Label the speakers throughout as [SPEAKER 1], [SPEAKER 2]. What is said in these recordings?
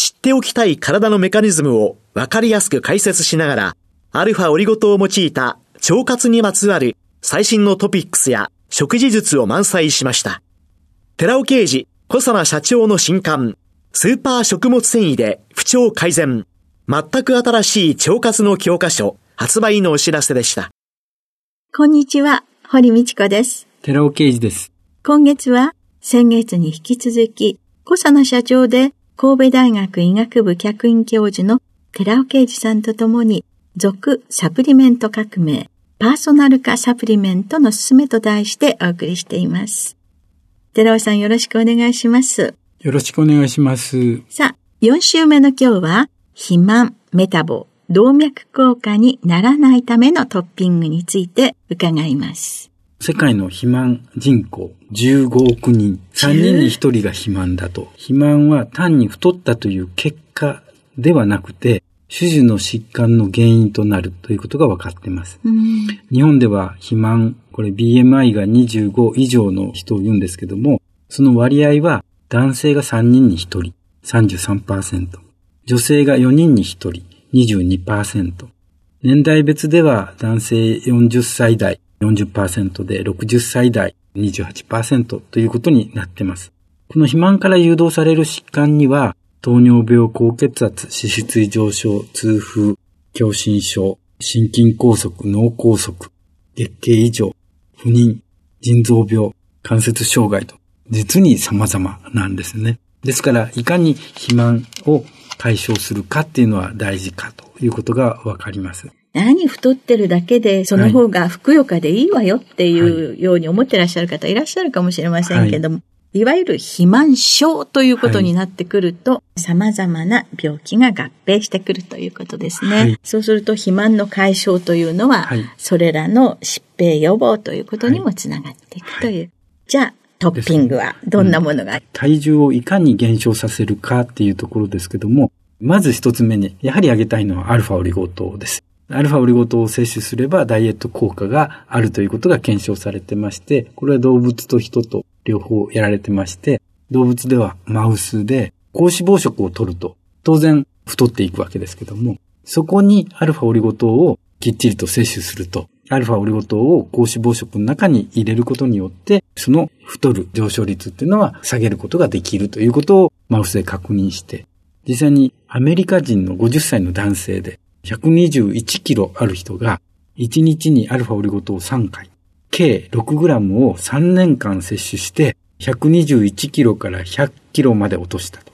[SPEAKER 1] 知っておきたい体のメカニズムを分かりやすく解説しながら、アルファオリゴ糖を用いた腸活にまつわる最新のトピックスや食事術を満載しました。寺尾刑事、小佐奈社長の新刊、スーパー食物繊維で不調改善、全く新しい腸活の教科書、発売のお知らせでした。
[SPEAKER 2] こんにちは、堀道子です。
[SPEAKER 3] 寺尾啓二です。
[SPEAKER 2] 今月は先月に引き続き、小佐奈社長で神戸大学医学部客員教授の寺尾啓二さんと共に、続サプリメント革命、パーソナル化サプリメントの進めと題してお送りしています。寺尾さんよろしくお願いします。
[SPEAKER 3] よろしくお願いします。
[SPEAKER 2] さあ、4週目の今日は、肥満、メタボ、動脈硬化にならないためのトッピングについて伺います。
[SPEAKER 3] 世界の肥満人口15億人、3人に1人が肥満だと。肥満は単に太ったという結果ではなくて、種々の疾患の原因となるということが分かっています。日本では肥満、これ BMI が25以上の人を言うんですけども、その割合は男性が3人に1人、33%。女性が4人に1人、22%。年代別では男性40歳代、40%で60歳代28%ということになっています。この肥満から誘導される疾患には、糖尿病、高血圧、脂質異常症、痛風、狭心症、心筋梗塞、脳梗塞、月経異常、不妊、腎臓病、関節障害と、実に様々なんですね。ですから、いかに肥満を解消するかっていうのは大事かということがわかります。
[SPEAKER 2] 何太ってるだけで、その方がふくよかでいいわよっていうように思ってらっしゃる方いらっしゃるかもしれませんけども、はい、いわゆる肥満症ということになってくると、はい、様々な病気が合併してくるということですね。はい、そうすると肥満の解消というのは、それらの疾病予防ということにもつながっていくという。じゃあ、トッピングはどんなものが、うん、
[SPEAKER 3] 体重をいかに減少させるかっていうところですけども、まず一つ目に、やはり挙げたいのはアルファオリゴ糖です。アルファオリゴ糖を摂取すればダイエット効果があるということが検証されてまして、これは動物と人と両方やられてまして、動物ではマウスで高脂肪食を取ると当然太っていくわけですけども、そこにアルファオリゴ糖をきっちりと摂取すると、アルファオリゴ糖を高脂肪食の中に入れることによって、その太る上昇率っていうのは下げることができるということをマウスで確認して、実際にアメリカ人の50歳の男性で121キロある人が、1日にアルファオリゴ糖を3回、計6グラムを3年間摂取して、121キロから100キロまで落としたと。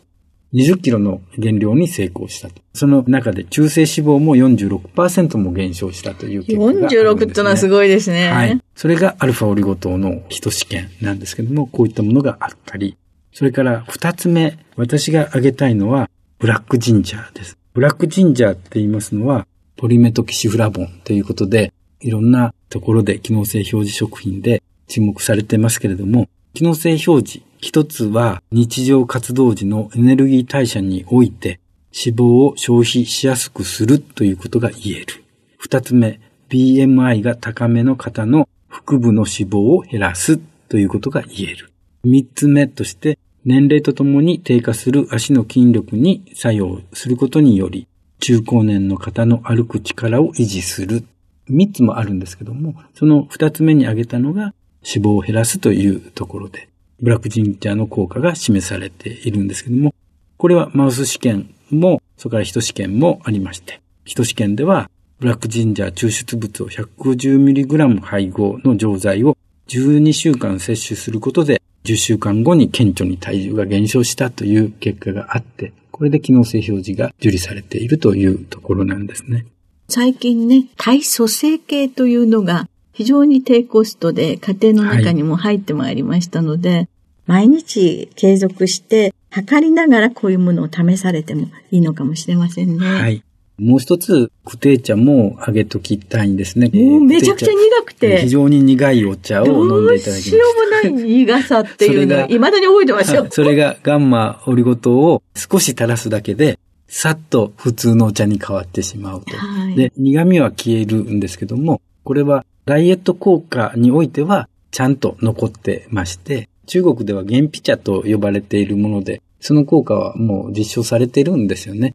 [SPEAKER 3] 20キロの減量に成功したと。その中で中性脂肪も46%も減少したという結果がね。46
[SPEAKER 2] ってのはすごいですね。
[SPEAKER 3] はい。それがアルファオリゴ糖の基礎試験なんですけども、こういったものがあったり、それから二つ目、私が挙げたいのは、ブラックジンジャーです。ブラックジンジャーって言いますのは、ポリメトキシフラボンということで、いろんなところで機能性表示食品で注目されてますけれども、機能性表示、一つは日常活動時のエネルギー代謝において脂肪を消費しやすくするということが言える。二つ目、BMI が高めの方の腹部の脂肪を減らすということが言える。三つ目として、年齢とともに低下する足の筋力に作用することにより、中高年の方の歩く力を維持する。三つもあるんですけども、その二つ目に挙げたのが脂肪を減らすというところで、ブラックジンジャーの効果が示されているんですけども、これはマウス試験も、それから人試験もありまして、基礎試験では、ブラックジンジャー抽出物を 150mg 配合の錠剤を12週間摂取することで、10週間後に顕著に体重が減少したという結果があって、これで機能性表示が受理されているというところなんですね。
[SPEAKER 2] 最近ね、体組成計というのが非常に低コストで家庭の中にも入ってまいりましたので、はい、毎日継続して測りながらこういうものを試されてもいいのかもしれませんね。
[SPEAKER 3] はい。もう一つ、クテー茶もあげときたいんですね。
[SPEAKER 2] もうめちゃくちゃ苦くて。
[SPEAKER 3] 非常に苦いお茶を飲んでいただきま
[SPEAKER 2] す。どうしようもない苦さっていうのは、未だに覚えてますよ。
[SPEAKER 3] それがガンマオリゴ糖を少し垂らすだけで、さっと普通のお茶に変わってしまうと。はい、で、苦味は消えるんですけども、これはダイエット効果においてはちゃんと残ってまして、中国では原皮茶と呼ばれているもので、その効果はもう実証されてるんですよね。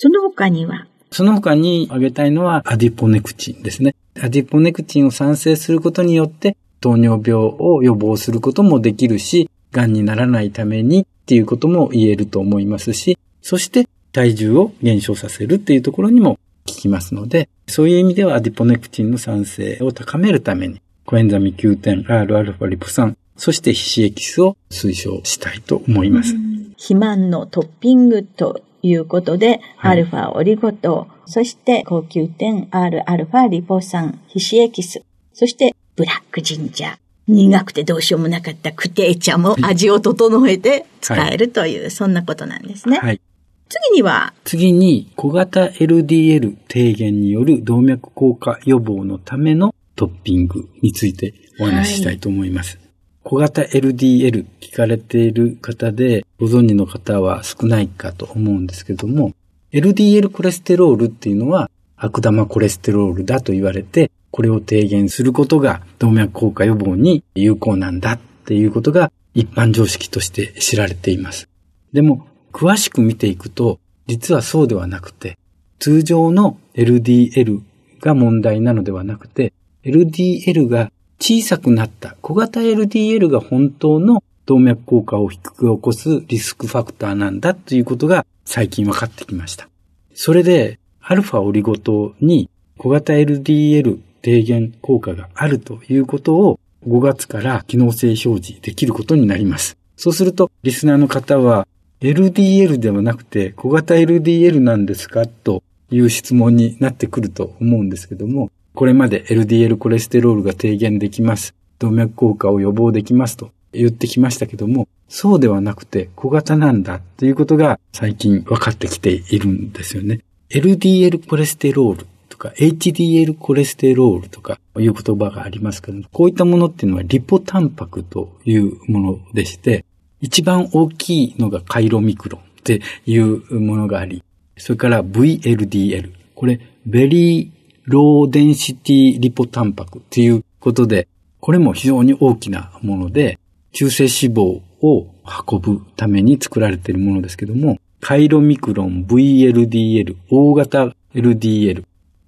[SPEAKER 2] その他には？
[SPEAKER 3] その他に挙げたいのはアディポネクチンですね。アディポネクチンを産生することによって糖尿病を予防することもできるし、癌にならないためにっていうことも言えると思いますし、そして体重を減少させるっていうところにも効きますので、そういう意味ではアディポネクチンの産生を高めるために、コエンザイム Q10、Rα リポ酸、そしてヒシエキスを推奨したいと思います。
[SPEAKER 2] 肥満のトッピングということで、はい、アルファオリゴ糖、そして高級点 Rα リポ酸、皮脂エキス、そしてブラックジンジャー。苦くてどうしようもなかったクテー茶も味を整えて使えるという、はい、そんなことなんですね。はい。次には
[SPEAKER 3] 次に小型 LDL 低減による動脈硬化予防のためのトッピングについてお話ししたいと思います。はい小型 LDL 聞かれている方でご存知の方は少ないかと思うんですけども、LDL コレステロールっていうのは悪玉コレステロールだと言われて、これを低減することが動脈硬化予防に有効なんだっていうことが一般常識として知られています。でも、詳しく見ていくと、実はそうではなくて、通常の LDL が問題なのではなくて、LDL が小さくなった小型 LDL が本当の動脈硬化を引き起こすリスクファクターなんだということが最近分かってきました。それで、アルファオリゴ糖に小型 LDL 低減効果があるということを5月から機能性表示できることになります。そうすると、リスナーの方は LDL ではなくて小型 LDL なんですか？という質問になってくると思うんですけども、これまで LDL コレステロールが低減できます。動脈硬化を予防できますと言ってきましたけども、そうではなくて小型なんだということが最近分かってきているんですよね。LDL コレステロールとか HDL コレステロールとかいう言葉がありますけども、こういったものっていうのはリポタンパクというものでして、一番大きいのがカイロミクロンっていうものがあり、それから VLDL。これ、ベリーローデンシティリポタンパクっていうことで、これも非常に大きなもので、中性脂肪を運ぶために作られているものですけども、カイロミクロン、VLDL、大型 LDL、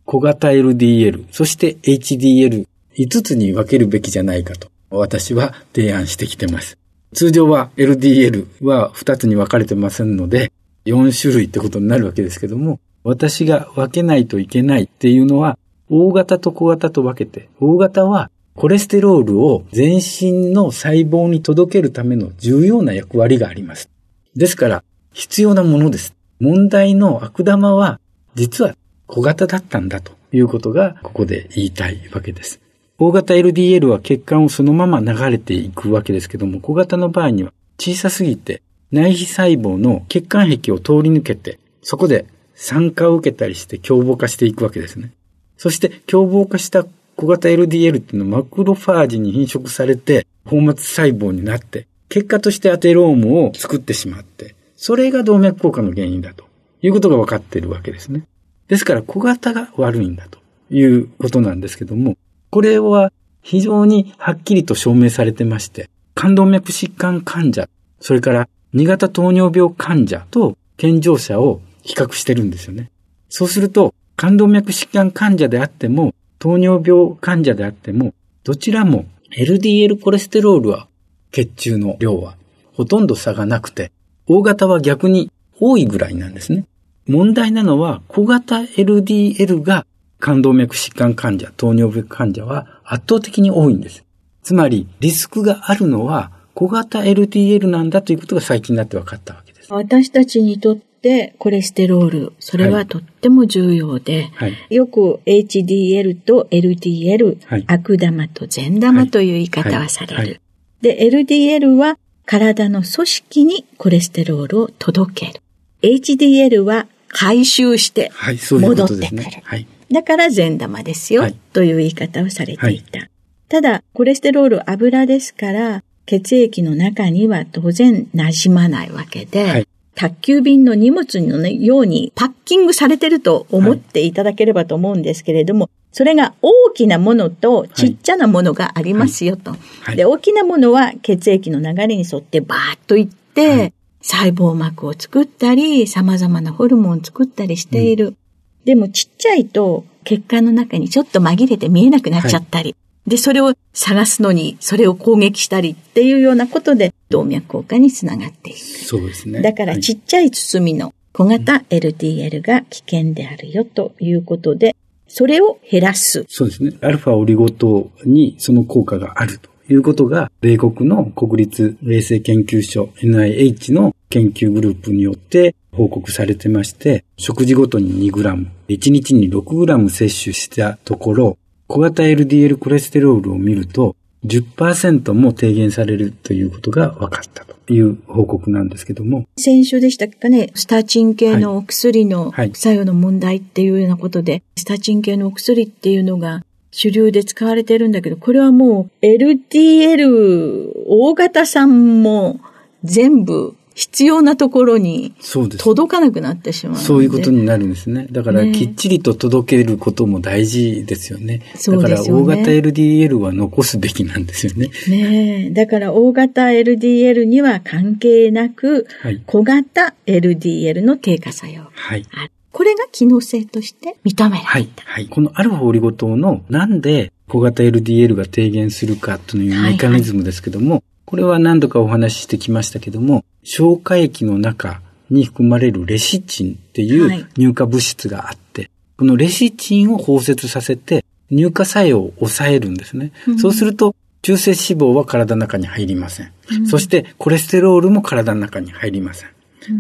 [SPEAKER 3] 小型 LDL、そして HDL、5つに分けるべきじゃないかと、私は提案してきてます。通常は LDL は2つに分かれてませんので、4種類ってことになるわけですけども、私が分けないといけないっていうのは、大型と小型と分けて、大型はコレステロールを全身の細胞に届けるための重要な役割があります。ですから、必要なものです。問題の悪玉は、実は小型だったんだということが、ここで言いたいわけです。大型 LDL は血管をそのまま流れていくわけですけども、小型の場合には小さすぎて内皮細胞の血管壁を通り抜けて、そこで酸化を受けたりして凶暴化していくわけですね。そして凶暴化した小型 LDL っていうのはマクロファージに変色されて放末細胞になって、結果としてアテロームを作ってしまって、それが動脈硬化の原因だということが分かっているわけですね。ですから小型が悪いんだということなんですけども、これは非常にはっきりと証明されてまして、冠動脈疾患患者、それから2型糖尿病患者と健常者を比較してるんですよね。そうすると、冠動脈疾患患者であっても、糖尿病患者であっても、どちらも LDL コレステロールは血中の量はほとんど差がなくて、大型は逆に多いぐらいなんですね。問題なのは小型 LDL が冠動脈疾患患者、糖尿病患者は圧倒的に多いんです。つまり、リスクがあるのは小型 LDL なんだということが最近になって分かったわけです。
[SPEAKER 2] 私たちにとってコレステロール、それはとっても重要で、はい、よく HDL と LDL、はい、悪玉と善玉という言い方はされる。はい、で、LDL は体の組織にコレステロールを届ける。HDL は回収して戻ってくる。はい。だから善玉ですよ、という言い方をされていた。ただ、コレステロール油ですから、血液の中には当然馴染まないわけで、はい、宅急便の荷物のようにパッキングされてると思っていただければと思うんですけれども、はい、それが大きなものとちっちゃなものがありますよと。はい、で、大きなものは血液の流れに沿ってバーッといって、細胞膜を作ったり、様々なホルモンを作ったりしている。うん、でもちっちゃいと血管の中にちょっと紛れて見えなくなっちゃったり、はい、で、それを探すのに、それを攻撃したりっていうようなことで、動脈硬化につながっていく。
[SPEAKER 3] そうですね。
[SPEAKER 2] だからちっちゃい包みの小型 LDL が危険であるよということで、それを減らす。
[SPEAKER 3] そうですね。アルファオリゴ糖にその効果があるということが、米国の国立衛生研究所 NIH の研究グループによって報告されてまして、食事ごとに 2g、1日に 6g 摂取したところ、小型 LDL コレステロールを見ると、10%も低減されるということが分かったという報告なんですけども。
[SPEAKER 2] 先週でしたかね、スタチン系のお薬の作用の問題っていうようなことで、はいはい、スタチン系のお薬っていうのが主流で使われてるんだけど、これはもう LDL 大型さんも全部必要なところに届かなくなってしまう
[SPEAKER 3] そうそういうことになるんですね。だからきっちりと届けることも大事ですよね。ねだから大型 LDL は残すべきなんですよね。
[SPEAKER 2] ねだから大型 LDL には関係なく、はい、小型 LDL の低下作用。はい。これが機能性として認められた。はい。
[SPEAKER 3] はい。このアルファオリゴ糖のなんで小型 LDL が低減するかというメカニズムですけども、はいはいこれは何度かお話ししてきましたけども、消化液の中に含まれるレシチンっていう乳化物質があって、はい、このレシチンを包摂させて乳化作用を抑えるんですね。うん、そうすると、中性脂肪は体の中に入りません。うん、そしてコレステロールも体の中に入りません。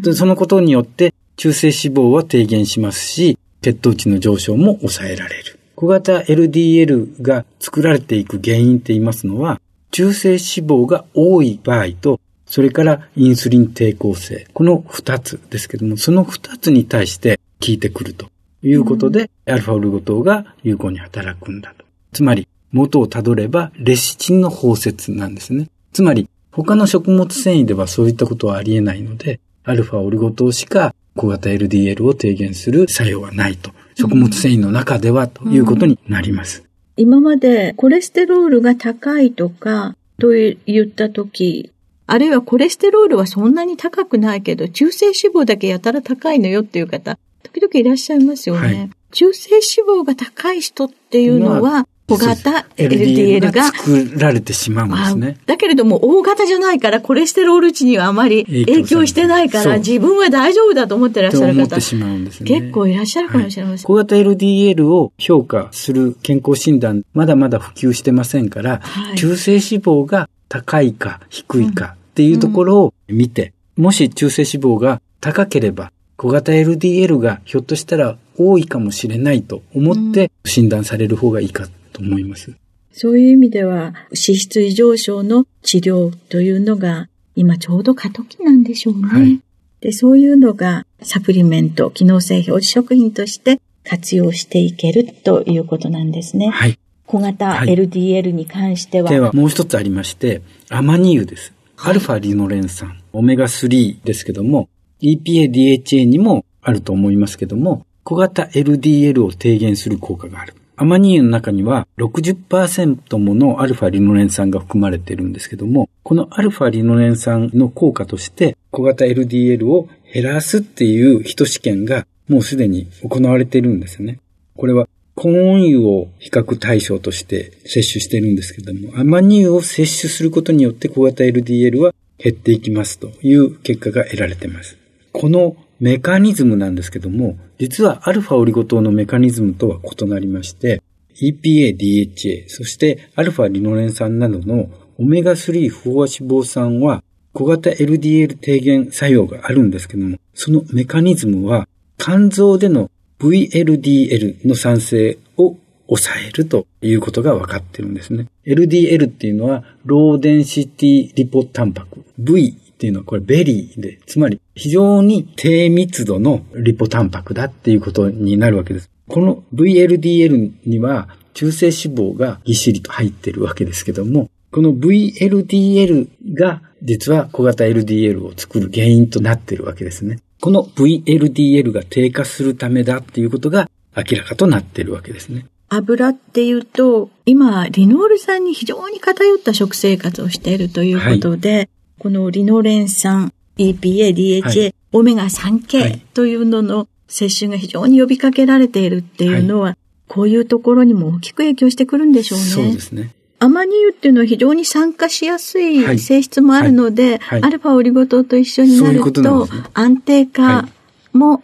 [SPEAKER 3] うん、そのことによって中性脂肪は低減しますし、血糖値の上昇も抑えられる。小型 LDL が作られていく原因って言いますのは、中性脂肪が多い場合と、それからインスリン抵抗性。この二つですけども、その二つに対して効いてくるということで、うん、アルファオルゴ糖が有効に働くんだと。つまり、元をたどれば、レシチンの包摂なんですね。つまり、他の食物繊維ではそういったことはありえないので、アルファオルゴ糖しか小型 LDL を低減する作用はないと。食物繊維の中ではということになります。
[SPEAKER 2] 今までコレステロールが高いとか、と言ったとき、あるいはコレステロールはそんなに高くないけど、中性脂肪だけやたら高いのよっていう方、時々いらっしゃいますよね。はい、中性脂肪が高い人っていうのは、小型 LDL が
[SPEAKER 3] 作られてしまうんですね。
[SPEAKER 2] だけれども、大型じゃないから、コレステロール値にはあまり影響してないから、自分は大丈夫だと思ってらっしゃる方、ね、結構いらっしゃるかもしれません。はい、
[SPEAKER 3] 小型 LDL を評価する健康診断、まだまだ普及してませんから、はい、中性脂肪が高いか低いかっていうところを見て、うん、もし中性脂肪が高ければ、小型 LDL がひょっとしたら多いかもしれないと思って診断される方がいいかと思います。
[SPEAKER 2] そういう意味では、脂質異常症の治療というのが、今ちょうど過渡期なんでしょうね。はい、で、そういうのがサプリメント、機能性表示食品として活用していけるということなんですね。はい。小型 LDL に関しては。
[SPEAKER 3] では、もう一つありまして、アマニ油です。アルファリノレン酸、オメガ3ですけども、EPA、DHA にもあると思いますけども、小型 LDL を低減する効果がある。アマニ油の中には60%ものアルファリノレン酸が含まれているんですけども、このアルファリノレン酸の効果として小型 LDL を減らすっていう人試験がもうすでに行われているんですよね。これは高温油を比較対象として摂取してるんですけども、アマニ油を摂取することによって小型 LDL は減っていきますという結果が得られています。このメカニズムなんですけども、実はアルファオリゴ糖のメカニズムとは異なりまして、EPA、DHA、そしてアルファリノレン酸などのオメガ3飽和脂肪酸は小型 LDL 低減作用があるんですけども、そのメカニズムは肝臓での VLDL の産生を抑えるということが分かってるんですね。LDL っていうのは low density リポタンパク。V っていうのはこれ very で、つまり非常に低密度のリポタンパクだっていうことになるわけです。この VLDL には中性脂肪がぎっしりと入ってるわけですけども、この VLDL が実は小型 LDL を作る原因となってるわけですね。この VLDL が低下するためだっていうことが明らかとなっているわけですね。
[SPEAKER 2] 油っていうと、今、リノール酸に非常に偏った食生活をしているということで、はい、このリノレン酸、EPA、DHA、はい、オメガ3系というのの摂取が非常に呼びかけられているっていうのは、はい、こういうところにも大きく影響してくるんでしょうね。
[SPEAKER 3] そうですね。
[SPEAKER 2] アマニ油っていうのは非常に酸化しやすい性質もあるので、アルファオリゴ糖と一緒になると安定化も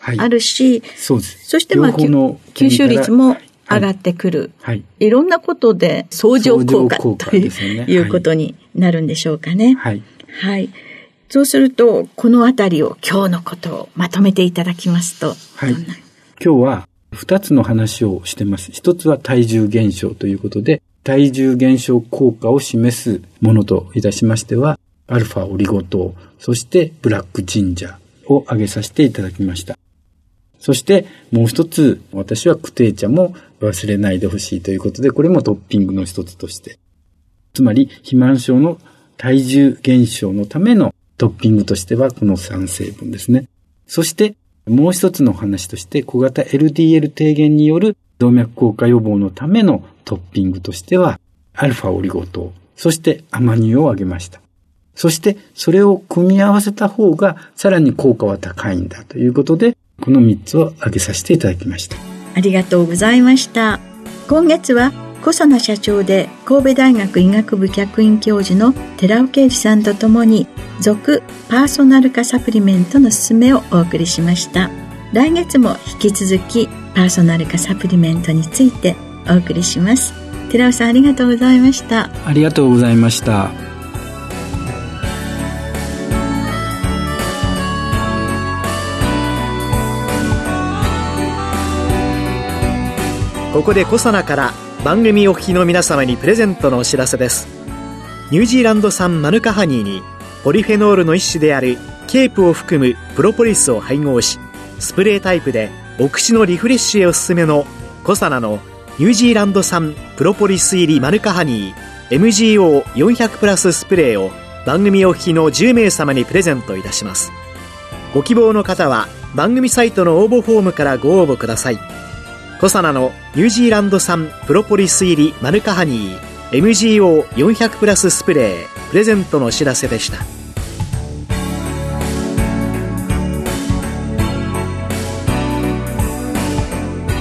[SPEAKER 2] あるし、そしてまあ吸収率も上がってくる。はい。いろんなことで相乗効果ということになるんでしょうかね。はい。はい。そうすると、このあたりを今日のことをまとめていただきますと。はい。今
[SPEAKER 3] 日は二つの話をしてます。一つは体重減少ということで、体重減少効果を示すものといたしましては、アルファオリゴ糖、そしてブラックジンジャーを挙げさせていただきました。そしてもう一つ、私はクテー茶も忘れないでほしいということで、これもトッピングの一つとして。つまり、肥満症の体重減少のためのトッピングとしてはこの3成分ですね。そして、もう一つの話として、小型 LDL 低減による動脈硬化予防のためのトッピングとしては、アルファオリゴ糖、そしてアマニ油を挙げました。そして、それを組み合わせた方が、さらに効果は高いんだということで、この3つを挙げさせていただきました。
[SPEAKER 2] ありがとうございました。今月は、小佐奈社長で神戸大学医学部客員教授の寺尾啓二さんとともに、続パーソナル化サプリメントの勧めをお送りしました。来月も引き続きパーソナル化サプリメントについてお送りします。寺尾さんありがとうございました。
[SPEAKER 3] ありがとうございました。
[SPEAKER 1] ここでコサナから番組お聞きの皆様にプレゼントのお知らせです。ニュージーランド産マヌカハニーにポリフェノールの一種であるケープを含むプロポリスを配合しスプレータイプでお口のリフレッシュへおすすめのコサナのニュージーランド産プロポリス入りマヌカハニー。MGO400 プラススプレーを番組お聞きの10名様にプレゼントいたします。ご希望の方は番組サイトの応募フォームからご応募ください。コサナのニュージーランド産プロポリス入りマヌカハニー。MGO400 プラススプレー。プレゼントのお知らせでした。